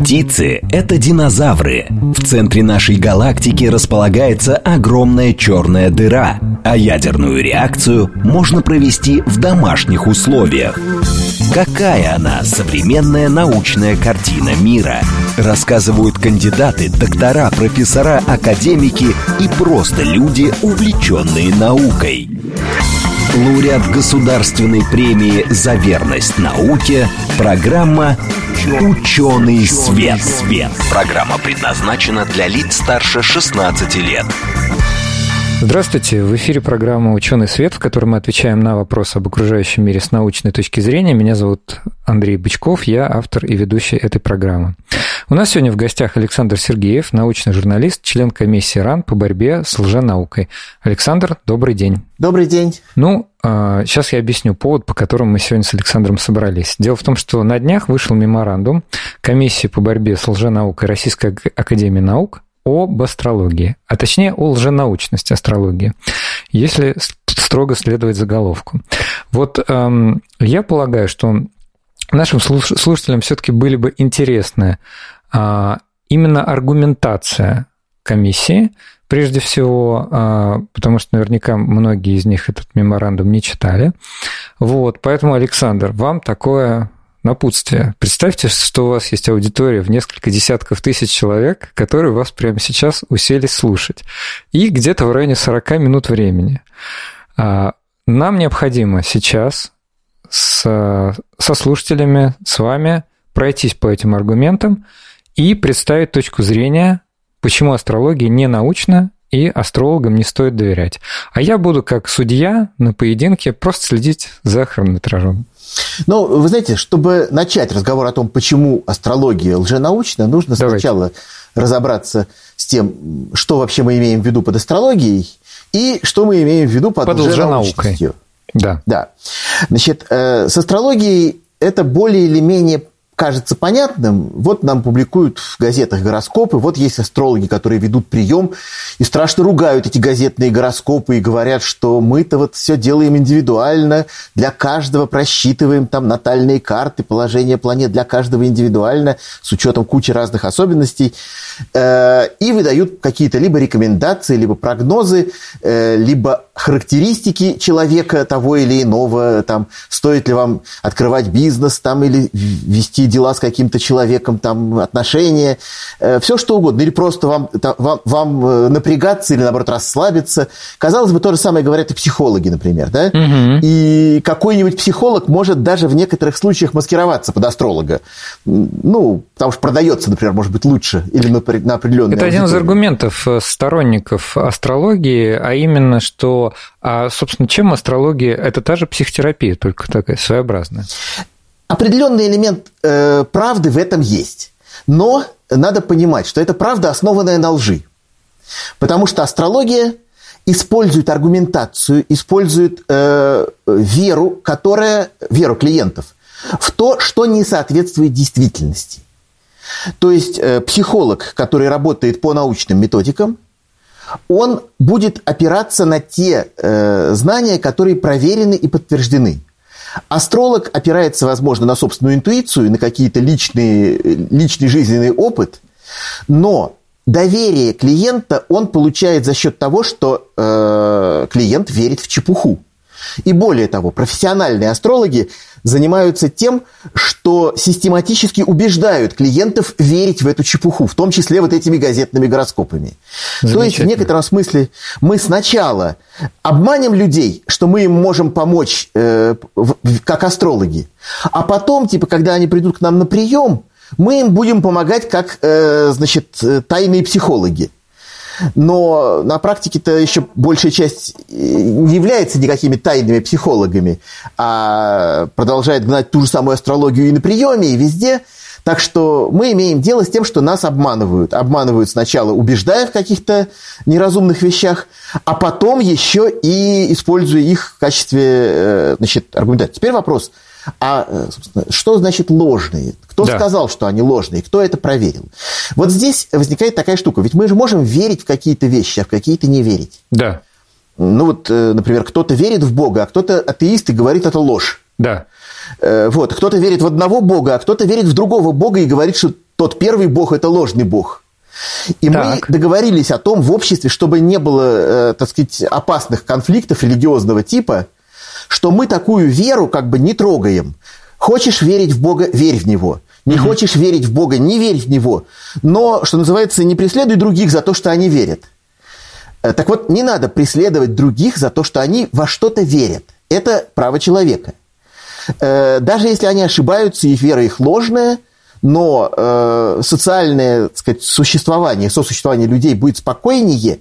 Птицы – это динозавры. В центре нашей галактики располагается огромная черная дыра, а ядерную реакцию можно провести в домашних условиях. Какая она современная научная картина мира? Рассказывают кандидаты, доктора, профессора, академики и просто люди, увлеченные наукой. Лауреат Государственной премии за верность науке Программа «Ученый свет». свет. Программа предназначена для лиц старше 16 лет. Здравствуйте, в эфире программа «Ученый свет», в которой мы отвечаем на вопросы об окружающем мире с научной точки зрения. Меня зовут Андрей Бычков, я автор и ведущий этой программы. У нас сегодня в гостях Александр Сергеев, научный журналист, член комиссии РАН по борьбе с лженаукой. Александр, добрый день. Добрый день. Ну, сейчас а, я объясню повод, по которому мы сегодня с Александром собрались. Дело в том, что на днях вышел меморандум комиссии по борьбе с лженаукой Российской Академии Наук об астрологии, а точнее о лженаучности астрологии, если строго следовать заголовку. Вот эм, я полагаю, что нашим слушателям все-таки были бы интересны а, именно аргументация комиссии, прежде всего, а, потому что наверняка многие из них этот меморандум не читали. Вот, поэтому, Александр, вам такое напутствие. Представьте, что у вас есть аудитория в несколько десятков тысяч человек, которые вас прямо сейчас уселись слушать. И где-то в районе 40 минут времени. А, нам необходимо сейчас с, со слушателями, с вами пройтись по этим аргументам и представить точку зрения, почему астрология не научна и астрологам не стоит доверять. А я буду как судья на поединке просто следить за хронометражом. Ну, вы знаете, чтобы начать разговор о том, почему астрология лженаучна, нужно Давайте. сначала разобраться с тем, что вообще мы имеем в виду под астрологией и что мы имеем в виду под, под лженаукой. Да. да. Значит, э, с астрологией это более или менее кажется понятным, вот нам публикуют в газетах гороскопы, вот есть астрологи, которые ведут прием и страшно ругают эти газетные гороскопы и говорят, что мы-то вот все делаем индивидуально, для каждого просчитываем там натальные карты, положение планет для каждого индивидуально, с учетом кучи разных особенностей, э, и выдают какие-то либо рекомендации, либо прогнозы, э, либо характеристики человека того или иного, там, стоит ли вам открывать бизнес там или вести дела с каким-то человеком, там, отношения, э, все что угодно. Или просто вам, вам, вам э, напрягаться или, наоборот, расслабиться. Казалось бы, то же самое говорят и психологи, например. Да? Угу. И какой-нибудь психолог может даже в некоторых случаях маскироваться под астролога. Ну, потому что продается, например, может быть, лучше или на, на определенные Это один из аргументов э, сторонников астрологии, а именно, что, а, собственно, чем астрология? Это та же психотерапия, только такая своеобразная определенный элемент э, правды в этом есть. Но надо понимать, что это правда, основанная на лжи. Потому что астрология использует аргументацию, использует э, веру, которая, веру клиентов, в то, что не соответствует действительности. То есть э, психолог, который работает по научным методикам, он будет опираться на те э, знания, которые проверены и подтверждены. Астролог опирается, возможно, на собственную интуицию, на какие-то личные, личный жизненный опыт, но доверие клиента он получает за счет того, что э, клиент верит в чепуху. И более того, профессиональные астрологи занимаются тем, что систематически убеждают клиентов верить в эту чепуху, в том числе вот этими газетными гороскопами. То есть, в некотором смысле, мы сначала обманем людей, что мы им можем помочь э, как астрологи, а потом, типа, когда они придут к нам на прием, мы им будем помогать как, э, значит, э, тайные психологи. Но на практике-то еще большая часть э, не является никакими тайными психологами, а продолжает гнать ту же самую астрологию и на приеме, и везде. Так что мы имеем дело с тем, что нас обманывают. Обманывают сначала, убеждая в каких-то неразумных вещах, а потом еще и используя их в качестве э, значит, аргументации. Теперь вопрос – а, э, что значит ложные? Кто да. сказал, что они ложные? Кто это проверил? Вот здесь возникает такая штука. Ведь мы же можем верить в какие-то вещи, а в какие-то не верить. Да. Ну вот, э, например, кто-то верит в Бога, а кто-то атеист и говорит, это ложь. Да. Э, вот, кто-то верит в одного Бога, а кто-то верит в другого Бога и говорит, что тот первый бог – это ложный бог. И так. мы договорились о том в обществе, чтобы не было, э, так сказать, опасных конфликтов религиозного типа, что мы такую веру как бы не трогаем. Хочешь верить в Бога – верь в Него. Не угу. хочешь верить в Бога – не верь в Него. Но, что называется, не преследуй других за то, что они верят. Э, так вот, не надо преследовать других за то, что они во что-то верят. Это право человека. Э, даже если они ошибаются, и вера их ложная, но э, социальное так сказать, существование, сосуществование людей будет спокойнее,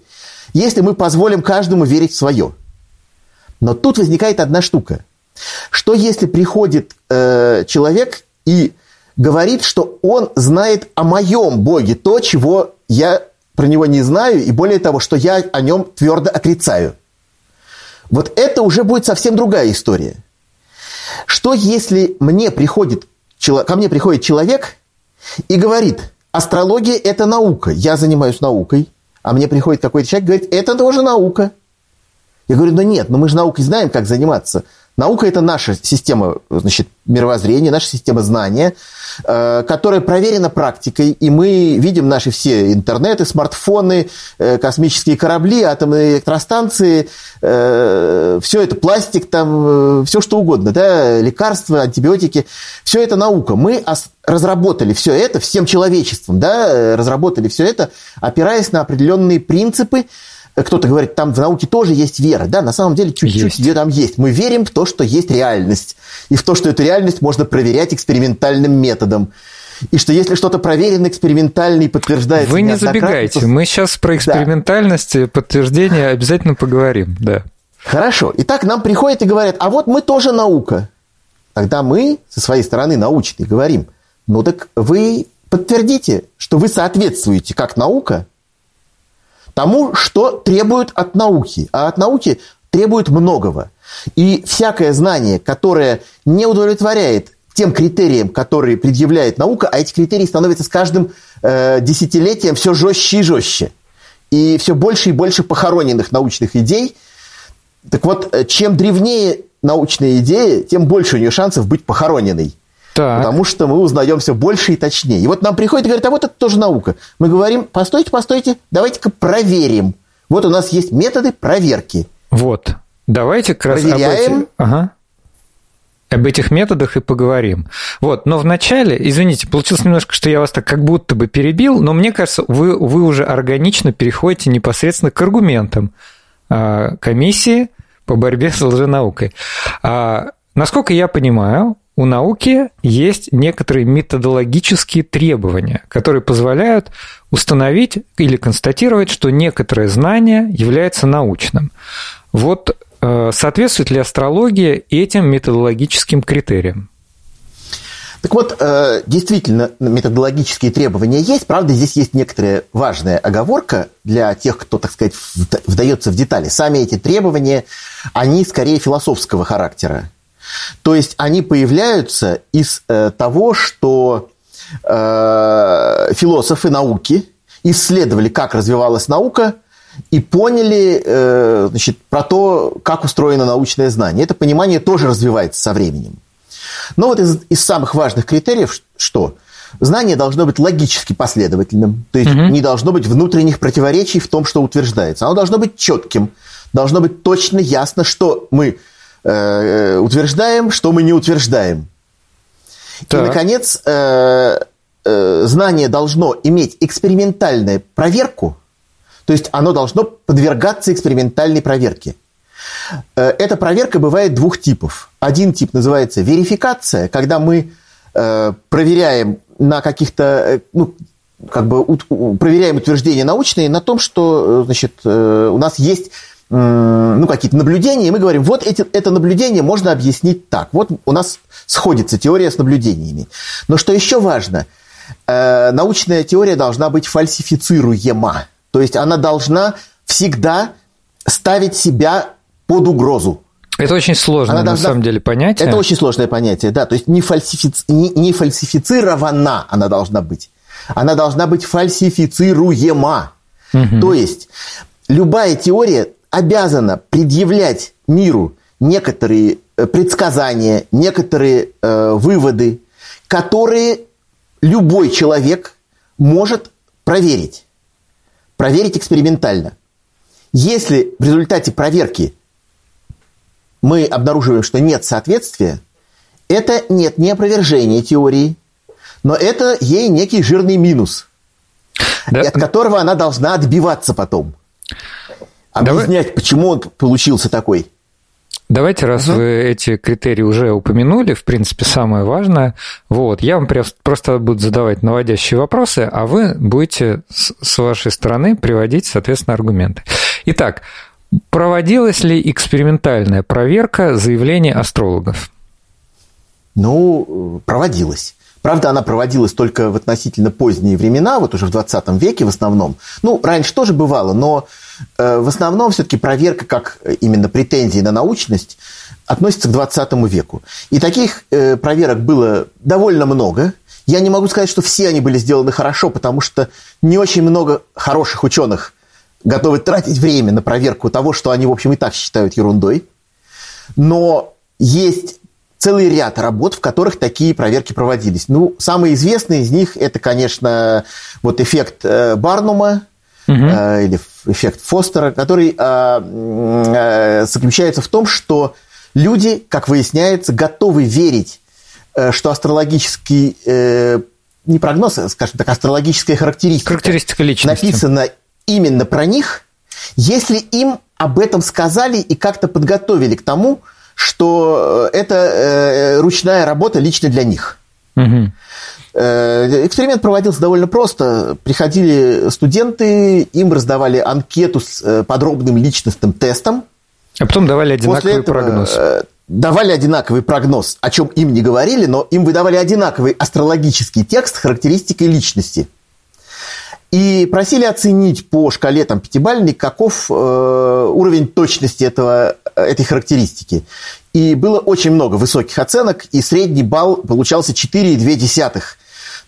если мы позволим каждому верить в свое. Но тут возникает одна штука. Что если приходит э, человек и говорит, что он знает о моем Боге то, чего я про него не знаю, и более того, что я о нем твердо отрицаю. Вот это уже будет совсем другая история. Что если мне приходит, ко мне приходит человек и говорит, астрология – это наука, я занимаюсь наукой, а мне приходит какой-то человек и говорит, это тоже наука. Я говорю, ну нет, но мы же наукой знаем, как заниматься. Наука – это наша система значит, мировоззрения, наша система знания, э, которая проверена практикой, и мы видим наши все интернеты, смартфоны, э, космические корабли, атомные электростанции, э, все это пластик, там, все что угодно, да, лекарства, антибиотики, все это наука. Мы разработали все это всем человечеством, да, разработали все это, опираясь на определенные принципы, кто-то говорит, там в науке тоже есть вера. Да, на самом деле чуть-чуть где там есть. Мы верим в то, что есть реальность. И в то, что эту реальность можно проверять экспериментальным методом. И что если что-то проверено экспериментально и подтверждается... Вы не забегайте. То... Мы сейчас про экспериментальность да. и подтверждение обязательно поговорим. Да. Хорошо. Итак, нам приходят и говорят, а вот мы тоже наука. Тогда мы со своей стороны научные говорим, ну так вы подтвердите, что вы соответствуете как наука тому, что требуют от науки. А от науки требует многого. И всякое знание, которое не удовлетворяет тем критериям, которые предъявляет наука, а эти критерии становятся с каждым э, десятилетием все жестче и жестче. И все больше и больше похороненных научных идей. Так вот, э, чем древнее научная идея, тем больше у нее шансов быть похороненной. Так. Потому что мы узнаем все больше и точнее. И вот нам приходит и говорит, а вот это тоже наука. Мы говорим, постойте, постойте, давайте-ка проверим. Вот у нас есть методы проверки. Вот. Давайте как раз Проверяем. Об этих, ага. об этих методах и поговорим. Вот, но вначале, извините, получилось немножко, что я вас так как будто бы перебил, но мне кажется, вы, вы уже органично переходите непосредственно к аргументам а, комиссии по борьбе с лженаукой. А, насколько я понимаю, у науки есть некоторые методологические требования, которые позволяют установить или констатировать, что некоторое знание является научным. Вот э, соответствует ли астрология этим методологическим критериям? Так вот, э, действительно, методологические требования есть. Правда, здесь есть некоторая важная оговорка для тех, кто, так сказать, вдается в детали. Сами эти требования, они скорее философского характера. То есть они появляются из э, того, что э, философы науки исследовали, как развивалась наука, и поняли э, значит, про то, как устроено научное знание. Это понимание тоже развивается со временем. Но вот из, из самых важных критериев, что знание должно быть логически последовательным, то есть угу. не должно быть внутренних противоречий в том, что утверждается. Оно должно быть четким, должно быть точно ясно, что мы Э, утверждаем, что мы не утверждаем. Так. И, наконец, э, э, знание должно иметь экспериментальную проверку, то есть оно должно подвергаться экспериментальной проверке. Эта проверка бывает двух типов. Один тип называется верификация, когда мы проверяем на каких-то, ну, как бы проверяем утверждения научные на том, что значит, у нас есть ну, какие-то наблюдения, и мы говорим, вот эти, это наблюдение можно объяснить так. Вот у нас сходится теория с наблюдениями. Но что еще важно, э, научная теория должна быть фальсифицируема. То есть она должна всегда ставить себя под угрозу. Это очень сложное, она на самом деле, понятие. Это очень сложное понятие, да. То есть не, фальсифици... не, не фальсифицирована она должна быть. Она должна быть фальсифицируема. Угу. То есть любая теория обязана предъявлять миру некоторые э, предсказания, некоторые э, выводы, которые любой человек может проверить. Проверить экспериментально. Если в результате проверки мы обнаруживаем, что нет соответствия, это нет не опровержение теории, но это ей некий жирный минус, да. от которого она должна отбиваться потом. Объяснять, Давай... почему он получился такой. Давайте, раз угу. вы эти критерии уже упомянули, в принципе, самое важное, вот, я вам просто буду задавать наводящие вопросы, а вы будете с вашей стороны приводить, соответственно, аргументы. Итак, проводилась ли экспериментальная проверка заявлений астрологов? Ну, проводилась. Правда, она проводилась только в относительно поздние времена, вот уже в 20 веке в основном. Ну, раньше тоже бывало, но э, в основном все-таки проверка как именно претензии на научность относится к 20 веку. И таких э, проверок было довольно много. Я не могу сказать, что все они были сделаны хорошо, потому что не очень много хороших ученых готовы тратить время на проверку того, что они, в общем, и так считают ерундой. Но есть целый ряд работ, в которых такие проверки проводились. Ну, самый известный из них это, конечно, вот эффект э, Барнума угу. э, или эффект Фостера, который э, э, заключается в том, что люди, как выясняется, готовы верить, э, что астрологический э, не прогноз, а, скажем так, астрологическая характеристика, характеристика личности. написана именно про них, если им об этом сказали и как-то подготовили к тому, что э, это э, ручная работа лично для них. Угу. Эксперимент проводился довольно просто. Приходили студенты, им раздавали анкету с подробным личностным тестом. А потом давали одинаковый этого, прогноз. Давали одинаковый прогноз, о чем им не говорили, но им выдавали одинаковый астрологический текст характеристикой личности. И просили оценить по шкале там, пятибалльной, каков э, уровень точности этого, этой характеристики. И было очень много высоких оценок, и средний балл получался 4,2.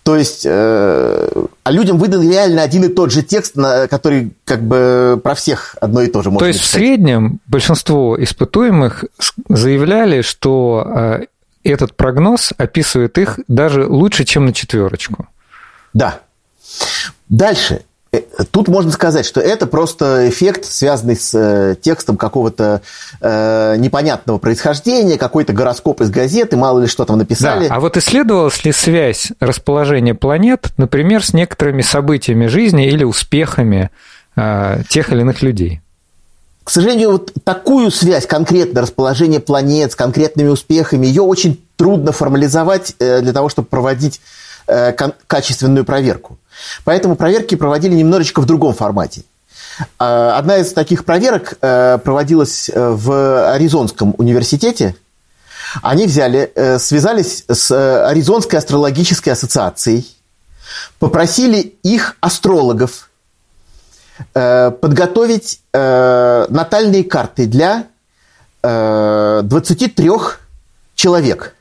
То есть, э, а людям выдан реально один и тот же текст, на, который как бы про всех одно и то же можно То есть, написать. в среднем большинство испытуемых заявляли, что э, этот прогноз описывает их даже лучше, чем на четверочку. Да. Дальше. Э, тут можно сказать, что это просто эффект, связанный с э, текстом какого-то э, непонятного происхождения, какой-то гороскоп из газеты, мало ли что там написали. Да, а вот исследовалась ли связь расположения планет, например, с некоторыми событиями жизни или успехами э, тех или иных людей? К сожалению, вот такую связь, конкретно расположение планет с конкретными успехами, ее очень трудно формализовать э, для того, чтобы проводить э, качественную проверку. Поэтому проверки проводили немножечко в другом формате. А, одна из таких проверок э, проводилась э, в Аризонском университете. Они взяли, э, связались с Аризонской астрологической ассоциацией, попросили их астрологов подготовить натальные карты для 23 человек,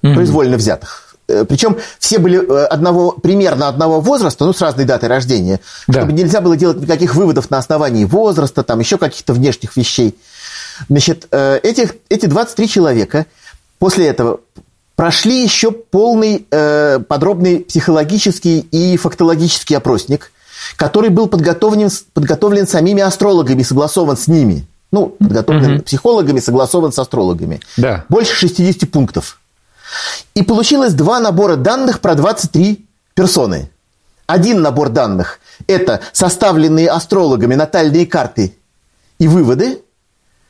произвольно взятых. Э, Причем все были э, одного, примерно одного возраста, ну, с разной датой рождения, да. чтобы нельзя было делать никаких выводов на основании возраста, там, еще каких-то внешних вещей. Значит, э, этих, эти 23 человека после этого прошли еще полный подробный психологический и фактологический опросник, который был подготовлен, подготовлен самими астрологами, согласован с ними. Ну, подготовлен угу. психологами, согласован с астрологами. Да. Больше 60 пунктов. И получилось два набора данных про 23 персоны. Один набор данных – это составленные астрологами натальные карты и выводы,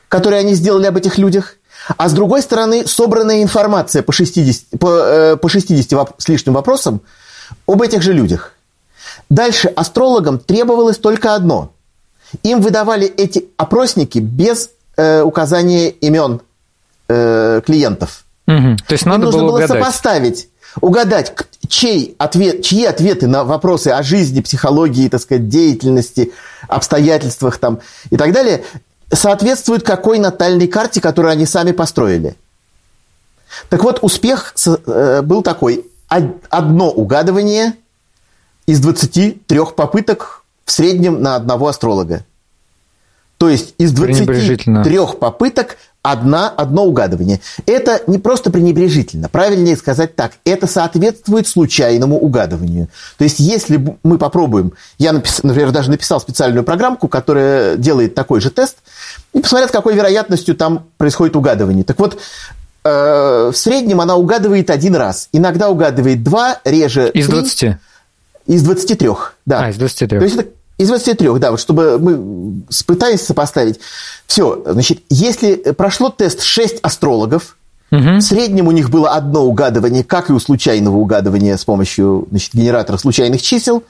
которые они сделали об этих людях. А с другой стороны, собранная информация по 60, по, э, по 60 с лишним вопросам об этих же людях. Дальше астрологам требовалось только одно. Им выдавали эти опросники без э, указания имен э, клиентов – Угу. То есть надо нужно было, было угадать. сопоставить, угадать, чей ответ, чьи ответы на вопросы о жизни, психологии, так сказать, деятельности, обстоятельствах там и так далее соответствуют какой натальной карте, которую они сами построили. Так вот, успех э, был такой. Одно угадывание из 23 попыток в среднем на одного астролога. То есть из 23 попыток одна, одно угадывание. Это не просто пренебрежительно. Правильнее сказать так. Это соответствует случайному угадыванию. То есть, если мы попробуем... Я, напис, например, даже написал специальную программку, которая делает такой же тест, и посмотрят, с какой вероятностью там происходит угадывание. Так вот, э, в среднем она угадывает один раз. Иногда угадывает два, реже Из 20? Из 23, да. А, из 23. То есть это из 23, да, вот чтобы мы пытались сопоставить. Все, значит, если прошло тест 6 астрологов, угу. в среднем у них было одно угадывание, как и у случайного угадывания с помощью значит, генератора случайных чисел.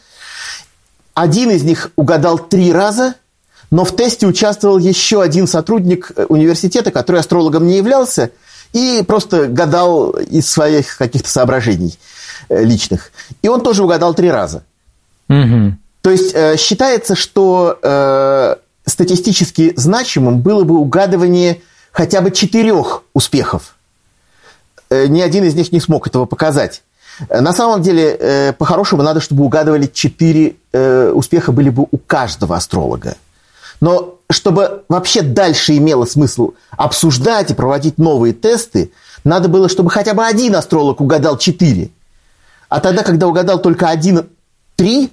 Один из них угадал три раза, но в тесте участвовал еще один сотрудник университета, который астрологом не являлся, и просто гадал из своих каких-то соображений э, личных. И он тоже угадал три раза. Угу. То есть э, считается, что э, статистически значимым было бы угадывание хотя бы четырех успехов. Э, ни один из них не смог этого показать. На самом деле, по-хорошему, надо, чтобы угадывали четыре успеха были бы у каждого астролога. Но чтобы вообще дальше имело смысл обсуждать и проводить новые тесты, надо было, чтобы хотя бы один астролог угадал четыре. А тогда, когда угадал только один, три,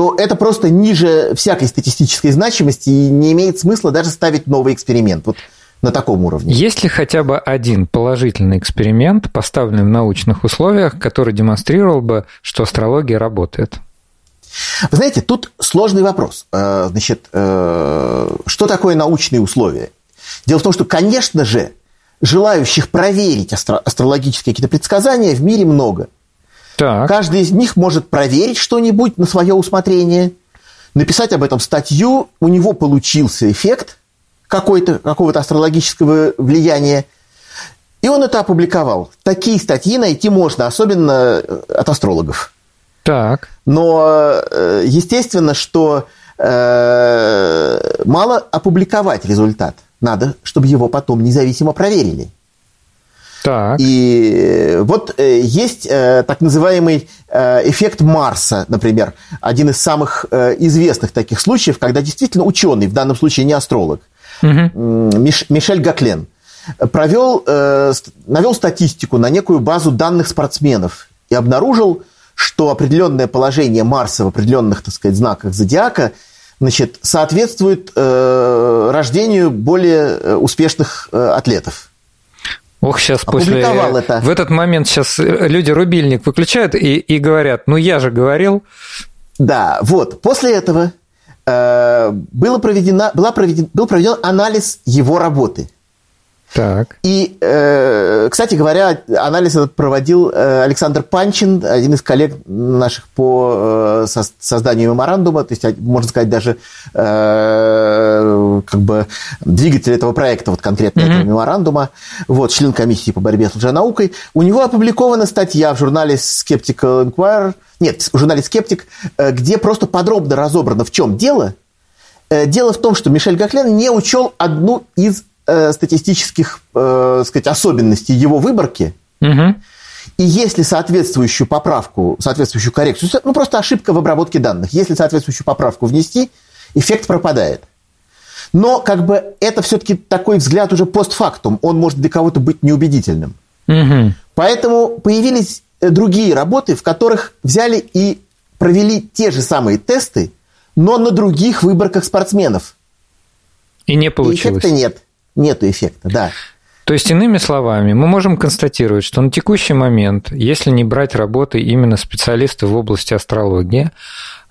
то это просто ниже всякой статистической значимости и не имеет смысла даже ставить новый эксперимент. Вот на таком уровне. Есть ли хотя бы один положительный эксперимент, поставленный в научных условиях, который демонстрировал бы, что астрология работает? Вы знаете, тут сложный вопрос. Э, значит, э, что такое научные условия? Дело в том, что, конечно же, желающих проверить астро- астрологические какие-то предсказания в мире много – так. Каждый из них может проверить что-нибудь на свое усмотрение, написать об этом статью, у него получился эффект какой-то, какого-то астрологического влияния, и он это опубликовал. Такие статьи найти можно, особенно э, от астрологов. Так. Но э, естественно, что э, мало опубликовать результат. Надо, чтобы его потом независимо проверили. Так. И э, вот э, есть э, так называемый эффект Марса, например, один из самых известных таких случаев, когда действительно ученый, в данном случае не астролог, угу. Миш, Мишель Гаклен, провел, навел статистику на некую базу данных спортсменов и обнаружил, что определенное положение Марса в определенных, так сказать, знаках зодиака значит, соответствует рождению более успешных атлетов. Ох, сейчас после... это. В этот момент сейчас люди рубильник выключают и, и говорят, ну я же говорил. Да, вот. После этого э, было проведено, была проведен, был проведен анализ его работы. Так. И, э, кстати говоря, анализ этот проводил э, Александр Панчин, один из коллег наших по э, созданию меморандума, то есть, можно сказать, даже как бы двигатель этого проекта, вот конкретно mm-hmm. этого меморандума, вот, член комиссии по борьбе с лженаукой. У него опубликована статья в журнале Skeptical Inquirer, нет, в журнале Skeptic, где просто подробно разобрано, в чем дело. Дело в том, что Мишель Гаклен не учел одну из э, статистических э, сказать, особенностей его выборки. Угу. И если соответствующую поправку, соответствующую коррекцию, ну просто ошибка в обработке данных, если соответствующую поправку внести, эффект пропадает. Но как бы это все-таки такой взгляд уже постфактум, он может для кого-то быть неубедительным. Угу. Поэтому появились э, другие работы, в которых взяли и провели те же самые тесты, но на других выборках спортсменов. И не получилось. И эффекта нет нет эффекта, да. То есть, иными словами, мы можем констатировать, что на текущий момент, если не брать работы именно специалистов в области астрологии,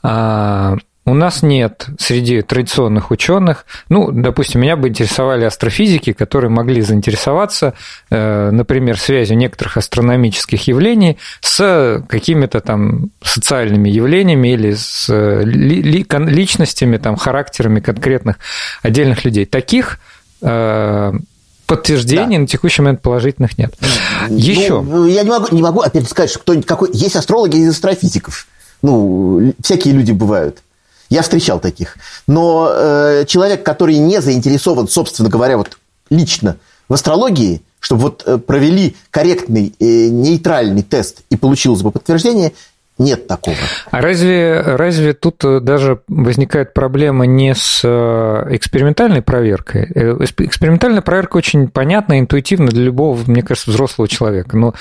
а, у нас нет среди традиционных ученых, ну, допустим, меня бы интересовали астрофизики, которые могли заинтересоваться, э, например, связью некоторых астрономических явлений с какими-то там социальными явлениями или с личностями, там, характерами конкретных отдельных людей. Таких Э, подтверждений да. на текущий момент положительных нет. Еще. Ну, я не могу, не могу опять сказать, что кто-нибудь какой... Есть астрологи, есть астрофизиков. Ну, всякие люди бывают. Я встречал таких. Но э, человек, который не заинтересован, собственно говоря, вот лично в астрологии, чтобы вот э, провели корректный, э, нейтральный тест и получилось бы подтверждение, Нет такого. А разве, разве тут э, даже возникает проблема не с э, экспериментальной проверкой? Э, экспериментальная проверка очень понятна, интуитивна для любого, мне кажется, взрослого человека. Но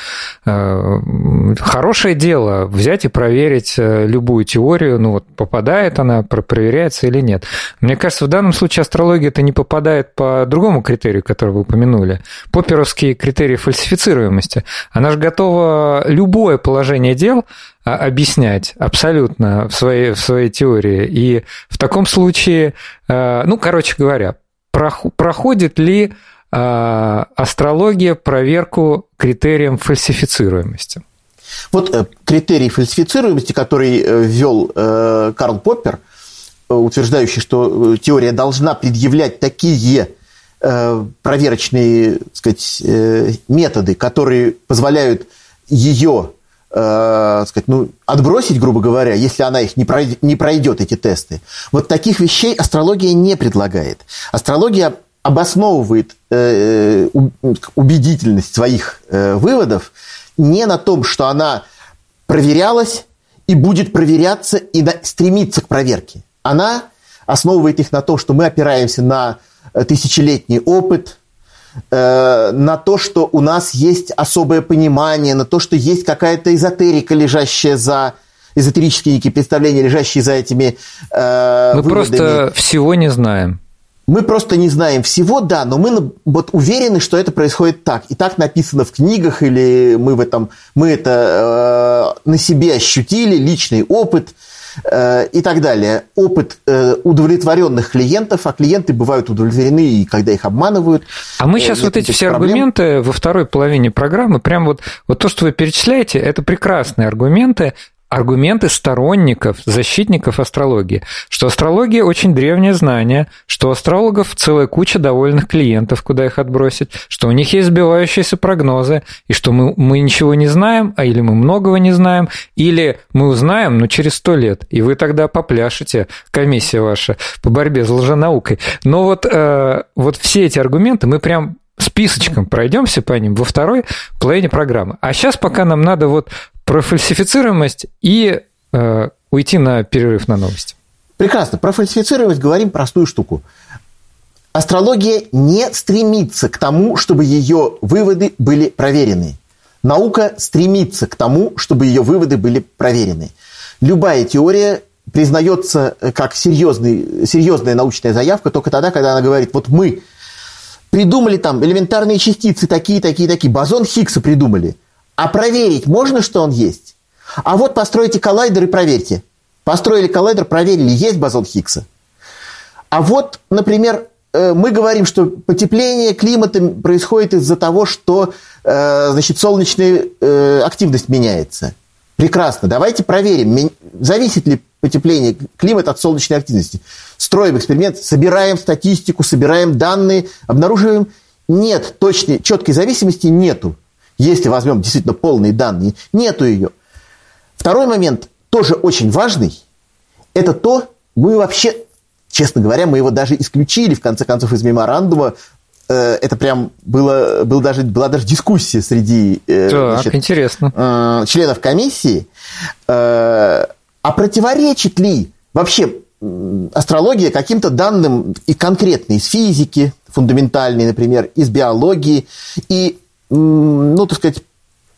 э, хорошее дело взять и проверить любую теорию, ну вот попадает она, проверяется или нет. Мне кажется, в данном случае астрология это не попадает по другому критерию, который вы упомянули. Поперовский критерий фальсифицируемости. Она же готова любое положение дел объяснять абсолютно в своей, в своей теории. И в таком случае, э, ну, короче говоря, проходит ли э, астрология проверку критерием фальсифицируемости? Вот э, критерий фальсифицируемости, который ввел Карл Поппер, утверждающий, что теория должна предъявлять такие проверочные так сказать, методы, которые позволяют ее э, сказать, ну, отбросить, грубо говоря, если она их не пройдет, не пройдет, эти тесты. Вот таких вещей астрология не предлагает. Астрология обосновывает э, убедительность своих э, выводов не на том, что она проверялась и будет проверяться и на, стремиться к проверке. Она основывает их на том, что мы опираемся на э, тысячелетний опыт, Э, на то, что у нас есть особое понимание, на то, что есть какая-то эзотерика, лежащая за эзотерические некие представления, лежащие за этими э, Мы выводами. просто всего не знаем. Мы просто не знаем всего, да, но мы вот уверены, что это происходит так. И так написано в книгах, или мы в этом, мы это э, на себе ощутили, личный опыт – и так далее. Опыт э, удовлетворенных клиентов, а клиенты бывают удовлетворены, и когда их обманывают. А мы сейчас э, вот эти все проблем. аргументы во второй половине программы, прям вот, вот то, что вы перечисляете, это прекрасные аргументы, аргументы сторонников, защитников астрологии, что астрология очень древнее знание, что у астрологов целая куча довольных клиентов, куда их отбросить, что у них есть сбивающиеся прогнозы, и что мы, мы ничего не знаем, а или мы многого не знаем, или мы узнаем, но через сто лет, и вы тогда попляшете, комиссия ваша, по борьбе с лженаукой. Но вот, э, вот все эти аргументы мы прям списочком пройдемся по ним во второй половине программы. А сейчас пока нам надо вот про фальсифицируемость и э, уйти на перерыв на новости. Прекрасно. Про фальсифицируемость говорим простую штуку. Астрология не стремится к тому, чтобы ее выводы были проверены. Наука стремится к тому, чтобы ее выводы были проверены. Любая теория признается как серьезный, серьезная научная заявка только тогда, когда она говорит, вот мы придумали там элементарные частицы такие, такие, такие, бозон Хиггса придумали – а проверить можно, что он есть? А вот постройте коллайдер и проверьте. Построили коллайдер, проверили, есть бозон Хиггса. А вот, например, э, мы говорим, что потепление климата происходит из-за того, что э, значит, солнечная э, активность меняется. Прекрасно. Давайте проверим, зависит ли потепление климата от солнечной активности. Строим эксперимент, собираем статистику, собираем данные, обнаруживаем, нет точной, четкой зависимости нету если возьмем действительно полные данные, нету ее. Второй момент, тоже очень важный, это то, мы вообще, честно говоря, мы его даже исключили, в конце концов, из меморандума, это прям было, был даже, была даже дискуссия среди э, так, значит, интересно. Э, членов комиссии. А противоречит ли вообще астрология каким-то данным и конкретно из физики, фундаментальной, например, из биологии, и ну, так сказать,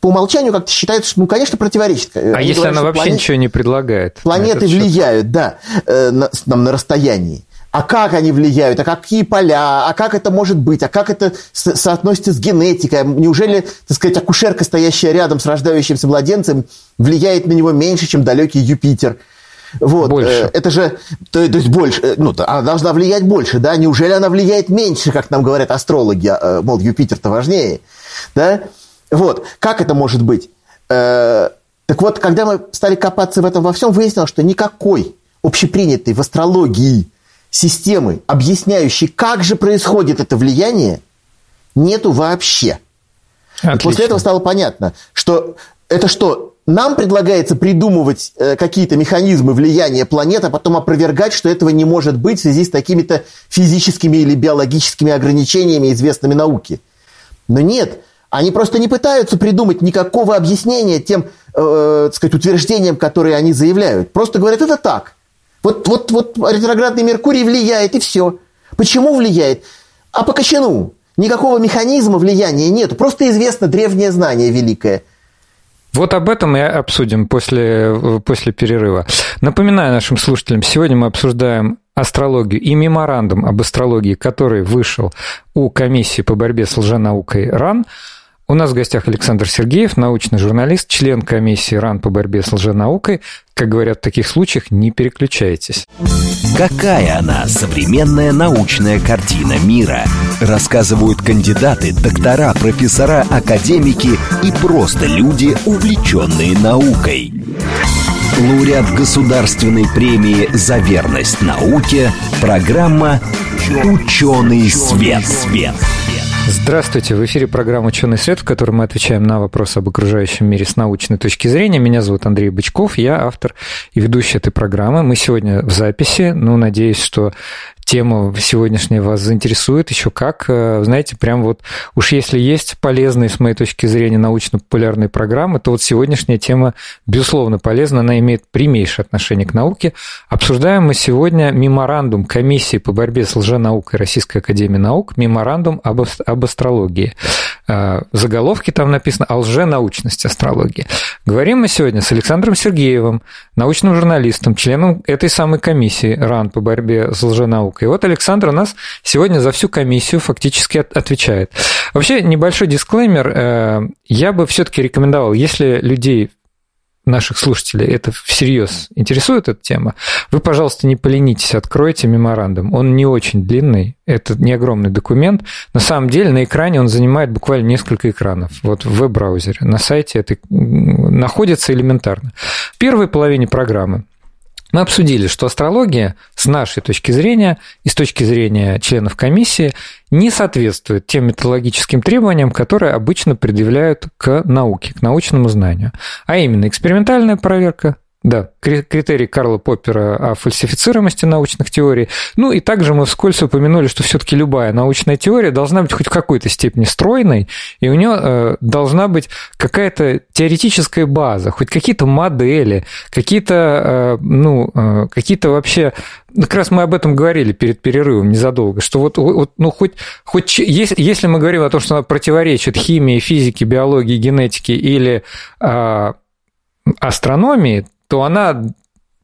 по умолчанию как-то считается, что, ну, конечно, противоречит. А Они если говорят, она вообще планет... ничего не предлагает? Планеты влияют, да, э, на, нам на расстоянии. А как они влияют, а какие поля, а как это может быть, а как это со- соотносится с генетикой? Неужели, так сказать, акушерка, стоящая рядом с рождающимся младенцем, влияет на него меньше, чем далекий Юпитер? Вот, больше. Э, это же, то, то есть больше, э, ну, она должна влиять больше, да? Неужели она влияет меньше, как нам говорят астрологи, э, мол, Юпитер-то важнее, да? Вот, как это может быть? Так вот, когда мы стали копаться в этом во всем, выяснилось, что никакой общепринятой в астрологии системы, объясняющей, как же происходит это влияние, нету вообще. Отлично. И после этого стало понятно, что это что, нам предлагается придумывать э, какие-то механизмы влияния планет, а потом опровергать, что этого не может быть в связи с такими-то физическими или биологическими ограничениями, известными науке. Но нет, они просто не пытаются придумать никакого объяснения тем э, так сказать, утверждениям, которые они заявляют. Просто говорят, это так. Вот, вот, вот ретроградный Меркурий влияет, и все. Почему влияет? А по кочану. Никакого механизма влияния нет. Просто известно древнее знание великое. Вот об этом и обсудим после, после перерыва. Напоминаю нашим слушателям, сегодня мы обсуждаем астрологию и меморандум об астрологии, который вышел у комиссии по борьбе с лженаукой РАН – у нас в гостях Александр Сергеев, научный журналист, член комиссии РАН по борьбе с лженаукой. Как говорят в таких случаях, не переключайтесь. Какая она, современная научная картина мира? Рассказывают кандидаты, доктора, профессора, академики и просто люди, увлеченные наукой. Лауреат государственной премии «За верность науке» программа «Ученый свет». свет. Здравствуйте, в эфире программа «Ученый свет», в которой мы отвечаем на вопросы об окружающем мире с научной точки зрения. Меня зовут Андрей Бычков, я автор и ведущий этой программы. Мы сегодня в записи, ну, надеюсь, что тема сегодняшняя вас заинтересует еще как. Э, знаете, прям вот уж если есть полезные, с моей точки зрения, научно-популярные программы, то вот сегодняшняя тема, безусловно, полезна, она имеет прямейшее отношение к науке. Обсуждаем мы сегодня меморандум комиссии по борьбе с лженаукой Российской Академии Наук, меморандум об, об астрологии. Э, заголовки там написано о лженаучности астрологии. Говорим мы сегодня с Александром Сергеевым, научным журналистом, членом этой самой комиссии РАН по борьбе с лженаукой и вот Александр у нас сегодня за всю комиссию фактически отвечает. Вообще, небольшой дисклеймер. Э, я бы все-таки рекомендовал, если людей наших слушателей это всерьез интересует эта тема, вы, пожалуйста, не поленитесь, откройте меморандум. Он не очень длинный, это не огромный документ. На самом деле на экране он занимает буквально несколько экранов. Вот в веб-браузере. На сайте это находится элементарно. В первой половине программы мы обсудили, что астрология с нашей точки зрения и с точки зрения членов комиссии не соответствует тем методологическим требованиям, которые обычно предъявляют к науке, к научному знанию. А именно экспериментальная проверка, да, критерий Карла Поппера о фальсифицируемости научных теорий. Ну и также мы вскользь упомянули, что все-таки любая научная теория должна быть хоть в какой-то степени стройной, и у нее э, должна быть какая-то теоретическая база, хоть какие-то модели, какие-то, э, ну, э, какие-то вообще... Как раз мы об этом говорили перед перерывом незадолго, что вот, вот ну, хоть, хоть если, если мы говорим о том, что она противоречит химии, физике, биологии, генетике или астрономии, то она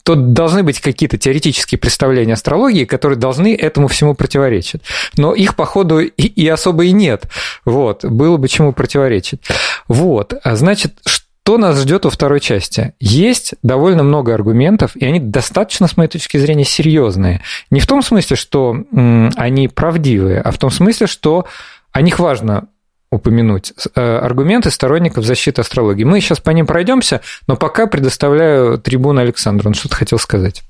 то должны быть какие-то теоретические представления астрологии, которые должны этому всему противоречить. Но их, походу, и, и особо и нет. Вот, было бы чему противоречить. Вот, а значит, что нас ждет во второй части? Есть довольно много аргументов, и они достаточно, с моей точки зрения, серьезные. Не в том смысле, что они правдивые, а в том смысле, что о них важно упомянуть. Э, аргументы сторонников защиты астрологии. Мы сейчас по ним пройдемся, но пока предоставляю трибуну Александру. Он что-то хотел сказать.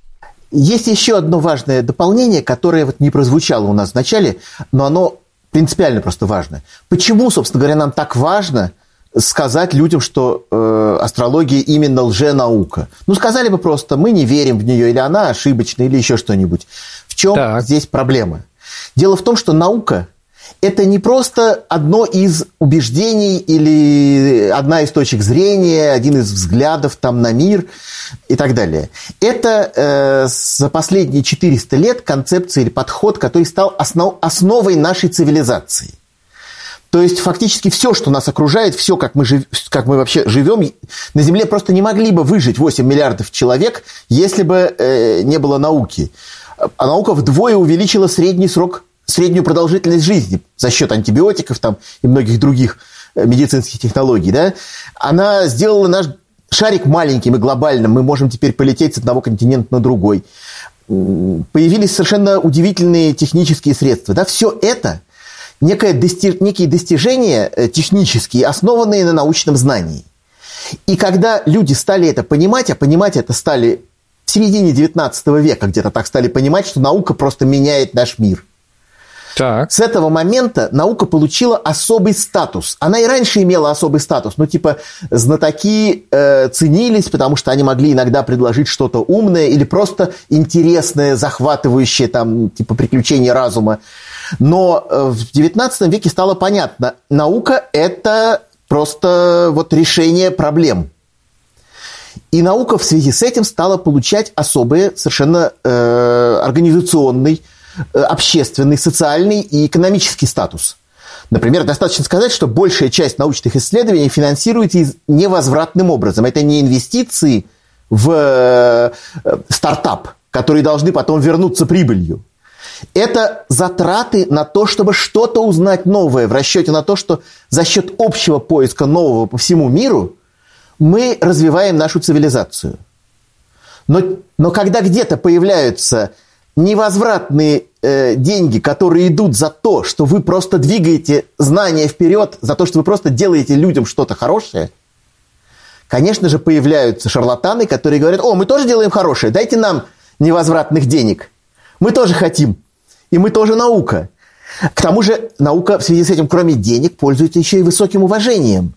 Есть еще одно важное дополнение, которое вот не прозвучало у нас в начале, но оно принципиально просто важно. Почему, собственно говоря, нам так важно сказать людям, что э, астрология именно лженаука? Ну, сказали бы просто, мы не верим в нее, или она ошибочная, или еще что-нибудь. В чем так. здесь проблема? Дело в том, что наука это не просто одно из убеждений или одна из точек зрения, один из взглядов там на мир и так далее. Это э, за последние 400 лет концепция или подход, который стал основ, основой нашей цивилизации. То есть фактически все, что нас окружает, все, как мы, жив, как мы вообще живем, на Земле просто не могли бы выжить 8 миллиардов человек, если бы э, не было науки. А наука вдвое увеличила средний срок среднюю продолжительность жизни за счет антибиотиков там, и многих других э, медицинских технологий, да, она сделала наш шарик маленьким и глобальным. Мы можем теперь полететь с одного континента на другой. Появились совершенно удивительные технические средства. Да, все это некое достиж... некие достижения э, технические, основанные на научном знании. И когда люди стали это понимать, а понимать это стали в середине 19 века где-то так стали понимать, что наука просто меняет наш мир – так. С этого момента наука получила особый статус. Она и раньше имела особый статус. Ну, типа, знатоки э, ценились, потому что они могли иногда предложить что-то умное или просто интересное, захватывающее, там, типа, приключения разума. Но э, в XIX веке стало понятно, наука – это просто вот решение проблем. И наука в связи с этим стала получать особый совершенно э, организационный, общественный, социальный и экономический статус. Например, достаточно сказать, что большая часть научных исследований финансируется невозвратным образом. Это не инвестиции в э, стартап, которые должны потом вернуться прибылью. Это затраты на то, чтобы что-то узнать новое в расчете на то, что за счет общего поиска нового по всему миру мы развиваем нашу цивилизацию. Но, но когда где-то появляются невозвратные э, деньги, которые идут за то, что вы просто двигаете знания вперед, за то, что вы просто делаете людям что-то хорошее, конечно же, появляются шарлатаны, которые говорят, о, мы тоже делаем хорошее, дайте нам невозвратных денег. Мы тоже хотим. И мы тоже наука. К тому же наука в связи с этим, кроме денег, пользуется еще и высоким уважением.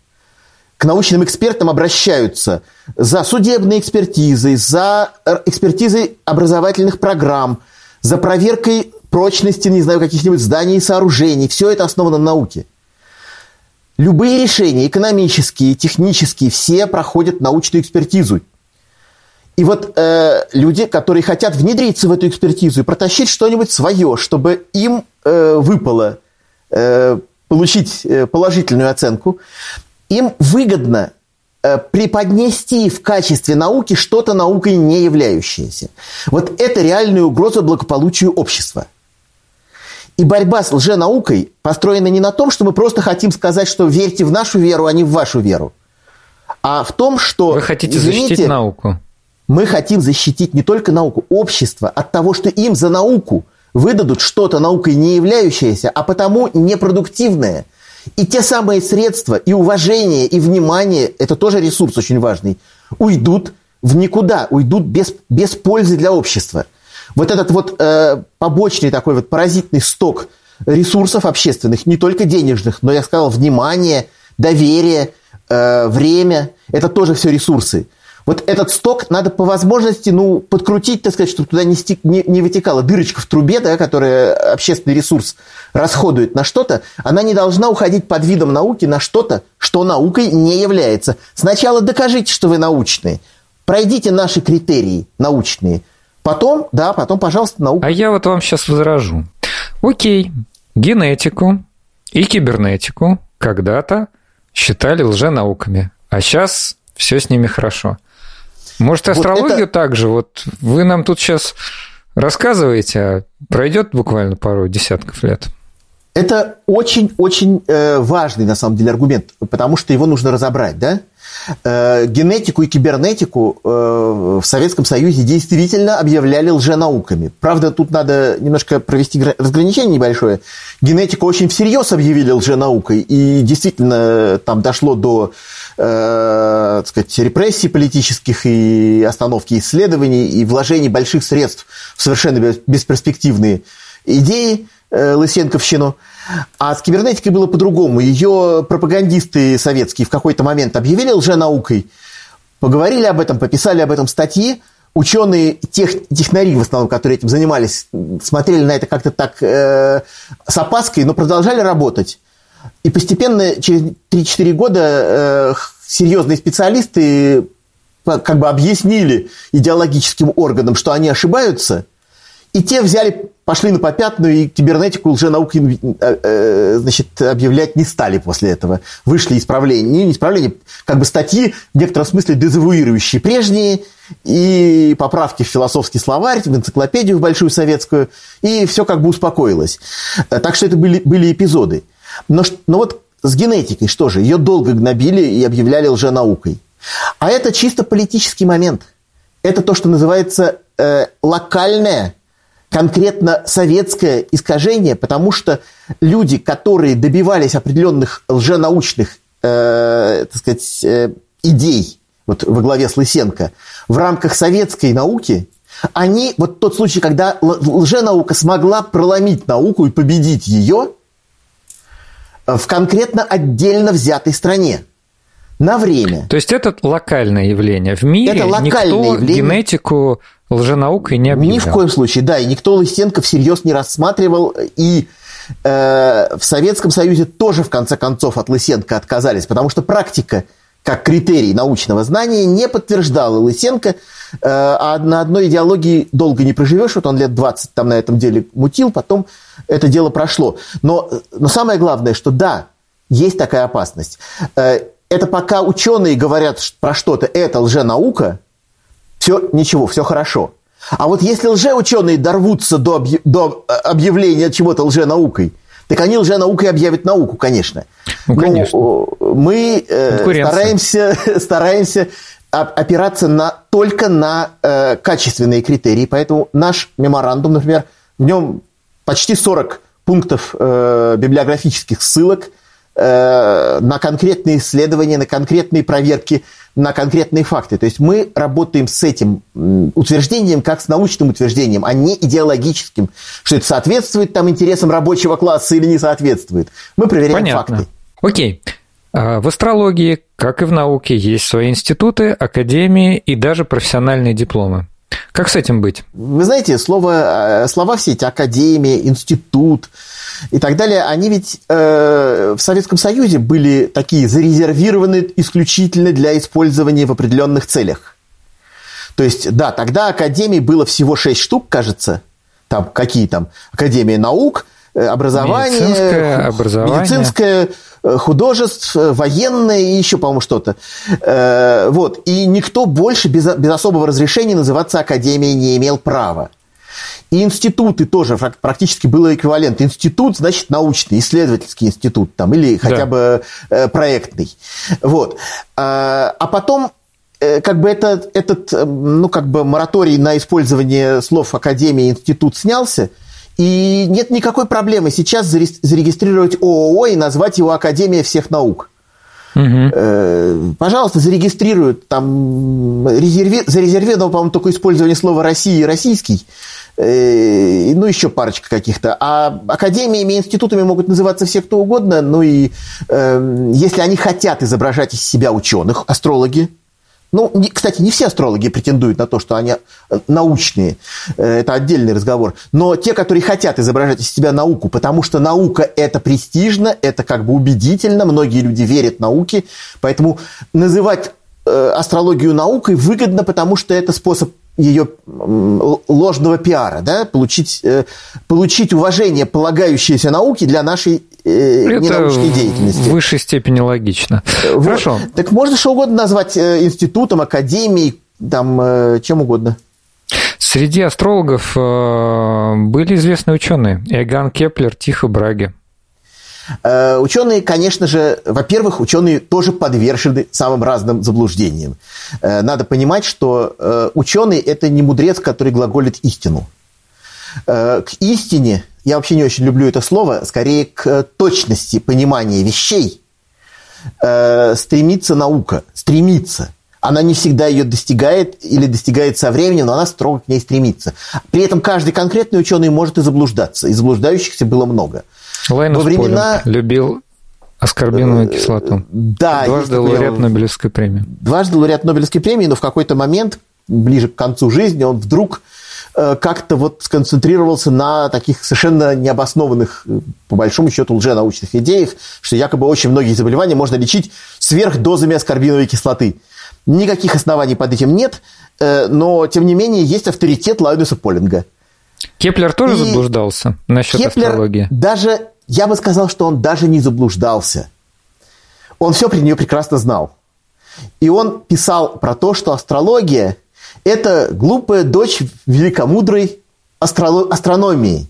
К научным экспертам обращаются за судебной экспертизой, за э, экспертизой образовательных программ, за проверкой прочности, не знаю, каких-нибудь зданий и сооружений. Все это основано на науке. Любые решения, экономические, технические, все проходят научную экспертизу. И вот э, люди, которые хотят внедриться в эту экспертизу и протащить что-нибудь свое, чтобы им э, выпало э, получить э, положительную оценку, им выгодно э, преподнести в качестве науки что-то наукой не являющееся. Вот это реальная угроза благополучию общества. И борьба с лженаукой построена не на том, что мы просто хотим сказать, что верьте в нашу веру, а не в вашу веру, а в том, что... Вы хотите извините, защитить науку мы хотим защитить не только науку, общество от того, что им за науку выдадут что-то наукой не являющееся, а потому непродуктивное. И те самые средства, и уважение, и внимание, это тоже ресурс очень важный, уйдут в никуда, уйдут без, без пользы для общества. Вот этот вот э, побочный такой вот паразитный сток ресурсов общественных, не только денежных, но, я сказал, внимание, доверие, э, время, это тоже все ресурсы. Вот этот сток надо по возможности, ну, подкрутить, так сказать, чтобы туда не, стек, не, не вытекала дырочка в трубе, да, которая общественный ресурс расходует на что-то, она не должна уходить под видом науки на что-то, что наукой не является. Сначала докажите, что вы научные, пройдите наши критерии научные, потом, да, потом, пожалуйста, наука. А я вот вам сейчас возражу. Окей, генетику и кибернетику когда-то считали лженауками, а сейчас все с ними хорошо. Может, астрологию вот это... также? Вот вы нам тут сейчас рассказываете, а пройдет буквально пару десятков лет. Это очень-очень э, важный, на самом деле, аргумент, потому что его нужно разобрать, да? Э, генетику и кибернетику э, в Советском Союзе действительно объявляли лженауками. Правда, тут надо немножко провести разграничение небольшое. Генетику очень всерьез объявили лженаукой, и действительно там дошло до э, так сказать, репрессий политических и остановки исследований и вложений больших средств в совершенно бесперспективные идеи э, Лысенковщину. А с кибернетикой было по-другому. Ее пропагандисты советские в какой-то момент объявили лженаукой, поговорили об этом, пописали об этом статьи, ученые, тех, технари в основном, которые этим занимались, смотрели на это как-то так э, с опаской, но продолжали работать. И постепенно, через 3-4 года, э, серьезные специалисты как бы объяснили идеологическим органам, что они ошибаются, и те взяли, пошли на попятную, и кибернетику лженаукой э, э, значит, объявлять не стали после этого. Вышли исправления, не исправления, как бы статьи в некотором смысле дезавуирующие прежние, и поправки в философский словарь, в энциклопедию в большую советскую, и все как бы успокоилось. Так что это были, были эпизоды. Но, но вот с генетикой что же? Ее долго гнобили и объявляли лженаукой. А это чисто политический момент. Это то, что называется э, локальное, конкретно советское искажение, потому что люди, которые добивались определенных лженаучных э, так сказать, э, идей, вот во главе с Лысенко, в рамках советской науки, они, вот тот случай, когда лженаука смогла проломить науку и победить ее – в конкретно отдельно взятой стране на время. То есть это локальное явление. В мире это никто явление. генетику лженаукой не объявлял. Ни в коем случае, да. И никто Лысенко всерьез не рассматривал. И э, в Советском Союзе тоже, в конце концов, от Лысенко отказались. Потому что практика как критерий научного знания не подтверждал Лысенко, а на одной идеологии долго не проживешь, вот он лет 20 там на этом деле мутил, потом это дело прошло. Но, но самое главное, что да, есть такая опасность. Это пока ученые говорят про что-то, это лженаука, все ничего, все хорошо. А вот если лжеученые дорвутся до, объ... до объявления чего-то лженаукой, так они лженаукой объявят науку, конечно. Ну, конечно. Но мы э, стараемся, стараемся опираться на, только на э, качественные критерии. Поэтому наш меморандум, например, в нем почти 40 пунктов э, библиографических ссылок э, на конкретные исследования, на конкретные проверки – на конкретные факты. То есть мы работаем с этим утверждением как с научным утверждением, а не идеологическим, что это соответствует там интересам рабочего класса или не соответствует. Мы проверяем Понятно. факты. Окей. А в астрологии, как и в науке, есть свои институты, академии и даже профессиональные дипломы. Как с этим быть? Вы знаете, слово, э, слова все эти академия, институт, и так далее, они ведь э, в Советском Союзе были такие зарезервированы исключительно для использования в определенных целях. То есть, да, тогда академий было всего шесть штук, кажется, там какие там, Академия наук, э, образование, медицинское, образование. медицинское художеств, э, военное и еще, по-моему, что-то. Вот. И никто больше без, без особого разрешения называться академией не имел права. И институты тоже практически было эквивалент. Институт, значит, научный, исследовательский институт там, или хотя да. бы э, проектный. Вот. А, а потом э, как бы этот, этот, э, ну, как бы мораторий на использование слов Академии институт снялся, и нет никакой проблемы сейчас зарегистрировать ООО и назвать его Академия всех наук. Угу. Пожалуйста, зарегистрируют там резерви... зарезервировано, по-моему, только использование слова России и российский. Э, ну, еще парочка каких-то. А академиями, институтами могут называться все кто угодно, ну и э, если они хотят изображать из себя ученых, астрологи, ну, кстати, не все астрологи претендуют на то, что они э, научные, э, это отдельный разговор, но те, которые хотят изображать из себя науку, потому что наука – это престижно, это как бы убедительно, многие люди верят науке, поэтому называть астрологию наукой выгодно, потому что это способ ее ложного пиара, да, получить, э, получить уважение, полагающееся науке для нашей э, Это ненаучной деятельности. в высшей степени логично. Вот. Хорошо. Так можно что угодно назвать э, институтом, академией, там, чем угодно. Среди астрологов были известные ученые. Иоганн Кеплер, Тихо Браге. Э, ученые, конечно же, во-первых, ученые тоже подвержены самым разным заблуждениям. Э, надо понимать, что э, ученый – это не мудрец, который глаголит истину. К истине, я вообще не очень люблю это слово, скорее к точности понимания вещей стремится наука, стремится. Она не всегда ее достигает или достигает со временем, но она строго к ней стремится. При этом каждый конкретный ученый может и заблуждаться, и заблуждающихся было много – Лайнус Во времена... любил аскорбиновую э, кислоту. Да. Дважды лауреат Нобелевской премии. Дважды лауреат Нобелевской премии, но в какой-то момент, ближе к концу жизни, он вдруг э, как-то вот сконцентрировался на таких совершенно необоснованных, э, по большому счету, лженаучных идеях, что якобы очень многие заболевания можно лечить сверхдозами аскорбиновой кислоты. Никаких оснований под этим нет, но, тем не менее, есть авторитет Лайнуса Полинга. Кеплер тоже И заблуждался насчет Кеплер астрологии? даже я бы сказал, что он даже не заблуждался. Он все при нее прекрасно знал. И он писал про то, что астрология – это глупая дочь великомудрой астро- астрономии.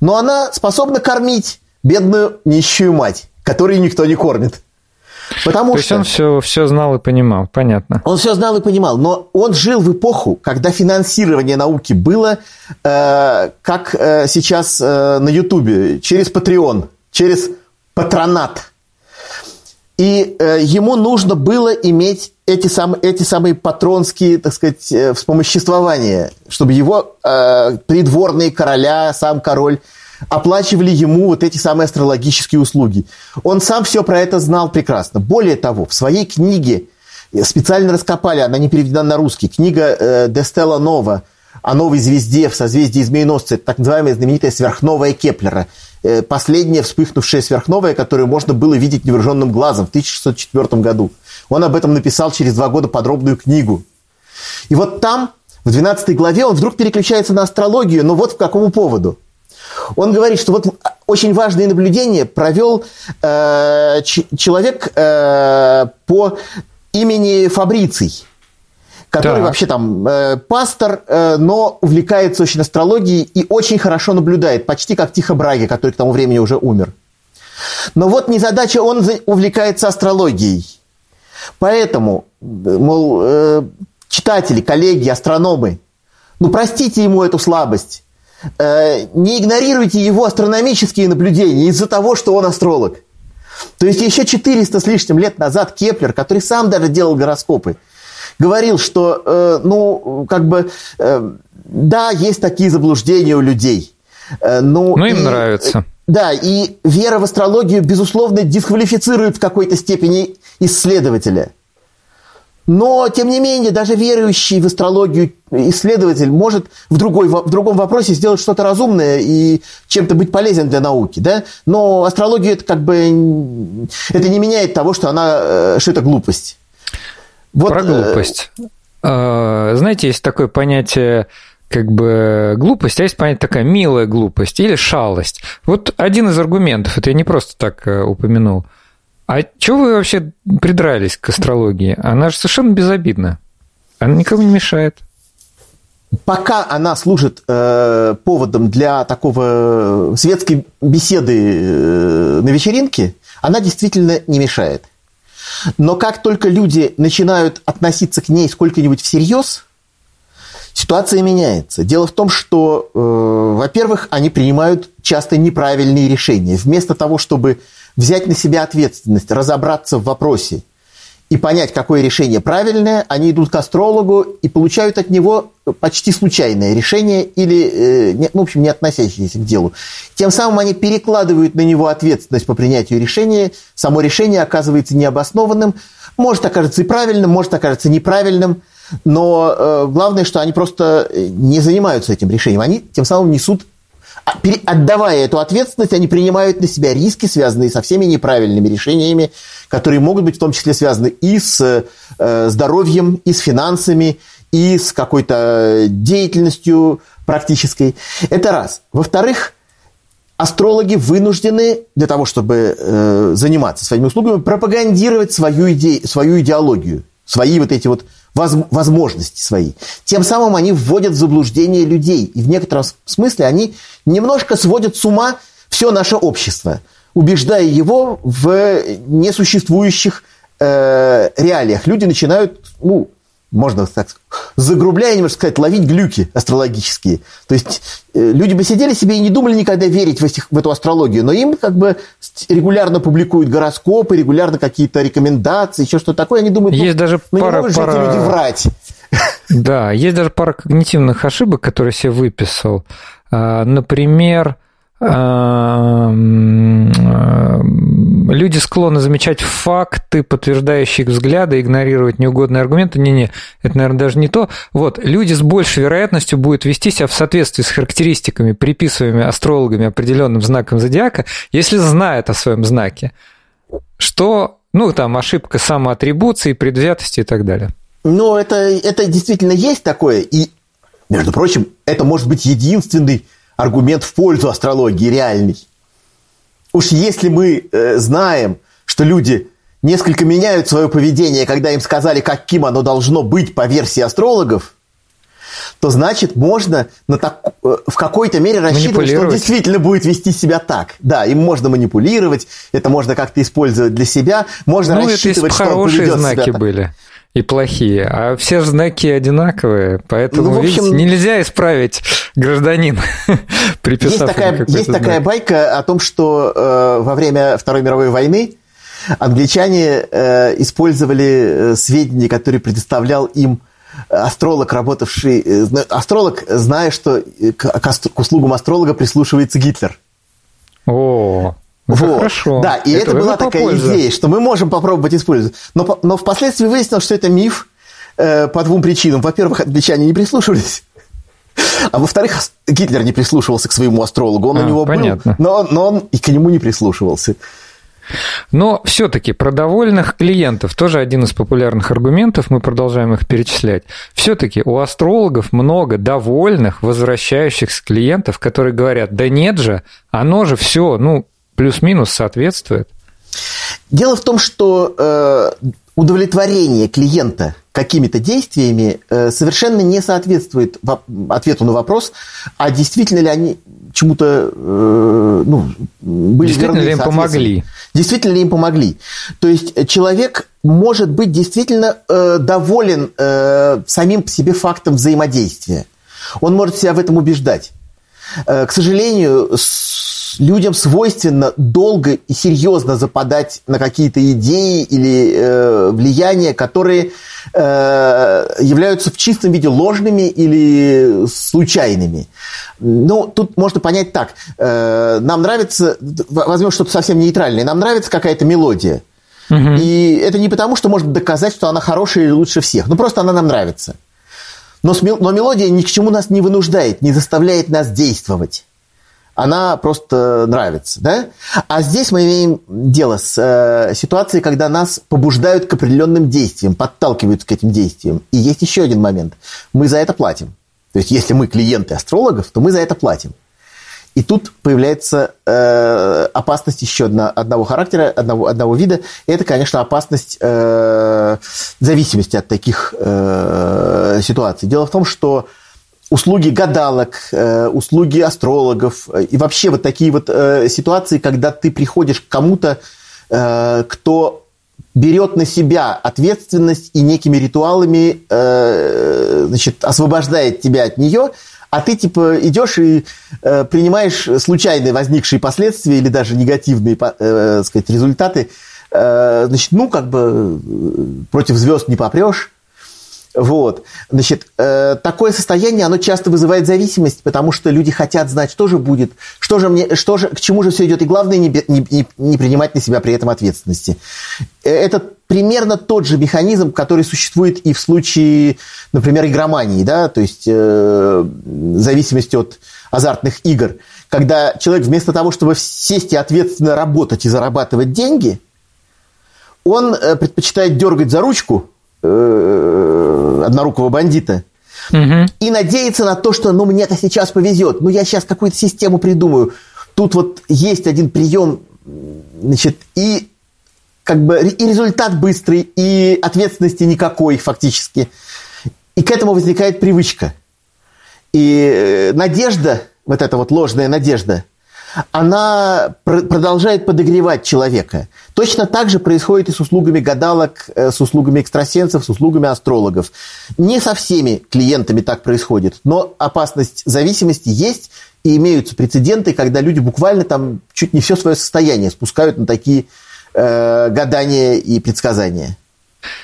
Но она способна кормить бедную нищую мать, которую никто не кормит. Потому То что... есть он все, все знал и понимал, понятно. Он все знал и понимал, но он жил в эпоху, когда финансирование науки было, э, как э, сейчас э, на Ютубе, через Patreon, через патронат. И э, ему нужно было иметь эти, сам, эти самые патронские, так сказать, э, вспомоществования, чтобы его э, придворные короля, сам король оплачивали ему вот эти самые астрологические услуги. Он сам все про это знал прекрасно. Более того, в своей книге э, специально раскопали, она не переведена на русский, книга э, «De Stella Nova» о новой звезде в созвездии Змееносца, так называемая знаменитая сверхновая Кеплера, последняя вспыхнувшая сверхновая, которую можно было видеть невооруженным глазом в 1604 году. Он об этом написал через два года подробную книгу. И вот там, в 12 главе, он вдруг переключается на астрологию, но вот в какому поводу. Он говорит, что вот очень важное наблюдение провел э, человек э, по имени Фабриций который так. вообще там э, пастор, э, но увлекается очень астрологией и очень хорошо наблюдает, почти как Тихо Браги, который к тому времени уже умер. Но вот незадача, он увлекается астрологией. Поэтому, мол, э, читатели, коллеги, астрономы, ну простите ему эту слабость. Э, не игнорируйте его астрономические наблюдения из-за того, что он астролог. То есть еще 400 с лишним лет назад Кеплер, который сам даже делал гороскопы, говорил, что, э, ну, как бы, э, да, есть такие заблуждения у людей. Э, ну, ну им и, нравится. Да, и вера в астрологию, безусловно, дисквалифицирует в какой-то степени исследователя. Но, тем не менее, даже верующий в астрологию исследователь может в, другой, в другом вопросе сделать что-то разумное и чем-то быть полезен для науки. Да? Но астрология это как бы это не меняет того, что, она, э, что это глупость. Вот, Про э, глупость. Э... Знаете, есть такое понятие как бы глупость, а есть понятие такая милая глупость или шалость. Вот один из аргументов, это я не просто так э, упомянул. А чего вы вообще придрались к астрологии? Она же совершенно безобидна. Она никому не мешает. Пока она служит э, поводом для такого светской беседы э, на вечеринке, она действительно не мешает. Но как только люди начинают относиться к ней сколько-нибудь всерьез, ситуация меняется. Дело в том, что, э, во-первых, они принимают часто неправильные решения. Вместо того, чтобы взять на себя ответственность, разобраться в вопросе и понять, какое решение правильное, они идут к астрологу и получают от него почти случайное решение или, ну, в общем, не относящееся к делу. Тем самым они перекладывают на него ответственность по принятию решения. Само решение оказывается необоснованным, может окажется и правильным, может окажется неправильным, но э, главное, что они просто не занимаются этим решением. Они тем самым несут отдавая эту ответственность, они принимают на себя риски, связанные со всеми неправильными решениями, которые могут быть в том числе связаны и с э, здоровьем, и с финансами, и с какой-то деятельностью практической. Это раз. Во-вторых, астрологи вынуждены для того, чтобы э, заниматься своими услугами, пропагандировать свою, идею, свою идеологию, свои вот эти вот возможности свои. Тем самым они вводят в заблуждение людей. И в некотором смысле они немножко сводят с ума все наше общество, убеждая его в несуществующих э, реалиях. Люди начинают, ну, можно так загрубляя немножко сказать, ловить глюки астрологические. То есть э, люди бы сидели себе и не думали никогда верить в, этих, в эту астрологию, но им как бы регулярно публикуют гороскопы, регулярно какие-то рекомендации, еще что-то такое. Они думают, есть ну, даже ну пара, не могут пара... эти люди врать. Да, есть даже пара когнитивных ошибок, которые я себе выписал. А, например, люди склонны замечать факты, подтверждающие их взгляды, игнорировать неугодные аргументы. Не-не, это, наверное, даже не то. Вот, люди с большей вероятностью будут вести себя в соответствии с характеристиками, приписываемыми астрологами определенным знаком зодиака, если знают о своем знаке. Что, ну, там, ошибка самоатрибуции, предвзятости и так далее. Ну, это, это действительно есть такое. И, между прочим, это может быть единственный аргумент в пользу астрологии реальный. Уж если мы э, знаем, что люди несколько меняют свое поведение, когда им сказали, каким оно должно быть по версии астрологов, то значит можно на так, э, в какой-то мере рассчитывать, что он действительно будет вести себя так. Да, им можно манипулировать, это можно как-то использовать для себя, можно ну, рассчитывать, это что он поведет знаки себя были. И плохие, а все знаки одинаковые, поэтому ну, в общем, видите, нельзя исправить гражданин, приписав Есть такая, есть знак. такая байка о том, что э, во время Второй мировой войны англичане э, использовали э, сведения, которые предоставлял им астролог, работавший... Э, астролог, зная, что э, к, к услугам астролога прислушивается Гитлер. О, вот. Хорошо. Да, и это, это была такая попользу. идея, что мы можем попробовать использовать. Но, но впоследствии выяснилось, что это миф э, по двум причинам. Во-первых, англичане не прислушивались. А во-вторых, Гитлер не прислушивался к своему астрологу. Он а, у него понятно. был, но, но он и к нему не прислушивался. Но все-таки про довольных клиентов тоже один из популярных аргументов, мы продолжаем их перечислять. Все-таки у астрологов много довольных, возвращающихся клиентов, которые говорят, да нет же, оно же все, ну, плюс-минус соответствует. Дело в том, что э, удовлетворение клиента какими-то действиями э, совершенно не соответствует ответу на вопрос, а действительно ли они чему-то э, ну, были Действительно ли им помогли? Действительно ли им помогли? То есть человек может быть действительно э, доволен самим по себе фактом взаимодействия. Он может себя в этом убеждать. К сожалению, людям свойственно долго и серьезно западать на какие-то идеи или э, влияния, которые э, являются в чистом виде ложными или случайными. Ну, тут можно понять так. Э, нам нравится, возьмем что-то совсем нейтральное, нам нравится какая-то мелодия. Угу. И это не потому, что можно доказать, что она хорошая или лучше всех. Ну, просто она нам нравится. Но, но мелодия ни к чему нас не вынуждает, не заставляет нас действовать она просто нравится, да? А здесь мы имеем дело с э, ситуацией, когда нас побуждают к определенным действиям, подталкивают к этим действиям. И есть еще один момент. Мы за это платим. То есть, если мы клиенты астрологов, то мы за это платим. И тут появляется э, опасность еще одна, одного характера, одного, одного вида. И это, конечно, опасность э, зависимости от таких э, ситуаций. Дело в том, что услуги гадалок, э, услуги астрологов э, и вообще вот такие вот э, ситуации, когда ты приходишь к кому-то, кто берет на себя ответственность и некими ритуалами значит, освобождает тебя от нее, а ты типа идешь и принимаешь случайные возникшие последствия или даже негативные сказать, результаты, значит, ну, как бы против звезд не попрешь, вот. Значит, э, такое состояние, оно часто вызывает зависимость, потому что люди хотят знать, что же будет, что же мне, что же, к чему же все идет, и главное не, не, не принимать на себя при этом ответственности. Э, это примерно тот же механизм, который существует и в случае, например, игромании, да, то есть э, зависимости от азартных игр, когда человек вместо того, чтобы сесть и ответственно работать и зарабатывать деньги, он э, предпочитает дергать за ручку э, однорукого бандита. Угу. И надеяться на то, что ну мне-то сейчас повезет, ну я сейчас какую-то систему придумаю. Тут вот есть один прием, значит, и как бы и результат быстрый, и ответственности никакой фактически. И к этому возникает привычка. И э, надежда, вот эта вот ложная надежда, она продолжает подогревать человека. Точно так же происходит и с услугами гадалок, э, с услугами экстрасенсов, с услугами астрологов. Не со всеми клиентами так происходит, но опасность зависимости есть, и имеются прецеденты, когда люди буквально там чуть не все свое состояние спускают на такие э, гадания и предсказания.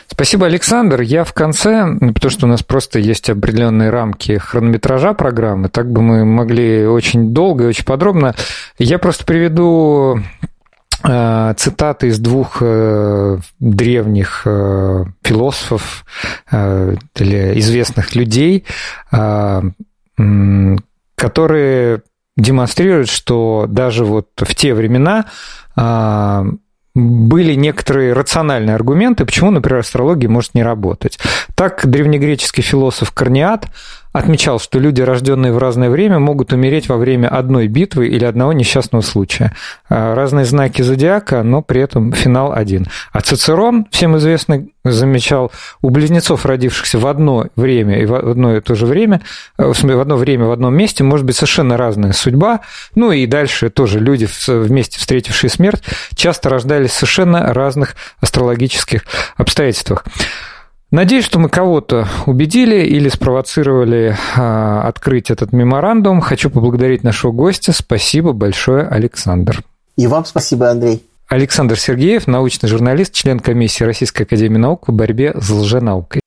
Спасибо, Александр. Я в конце, потому что у нас просто есть определенные рамки хронометража программы, так бы мы могли очень долго и очень подробно. Я просто приведу э, цитаты из двух э, древних э, философов или известных людей, которые демонстрируют, что даже вот в те времена были некоторые рациональные аргументы, почему, например, астрология может не работать. Так древнегреческий философ Корниат отмечал, что люди, рожденные в разное время, могут умереть во время одной битвы или одного несчастного случая. А, разные знаки зодиака, но при этом финал один. А Цицерон, всем известно, замечал, у близнецов, родившихся в одно время и в одно и то же время, э, в одно время в одном месте, может быть совершенно разная судьба. Ну и дальше тоже люди, вместе встретившие смерть, часто рождались в совершенно разных астрологических обстоятельствах. Надеюсь, что мы кого-то убедили или спровоцировали а, открыть этот меморандум. Хочу поблагодарить нашего гостя. Спасибо большое, Александр. И вам спасибо, Андрей. Александр Сергеев, научный журналист, член комиссии Российской Академии Наук по борьбе с лженаукой.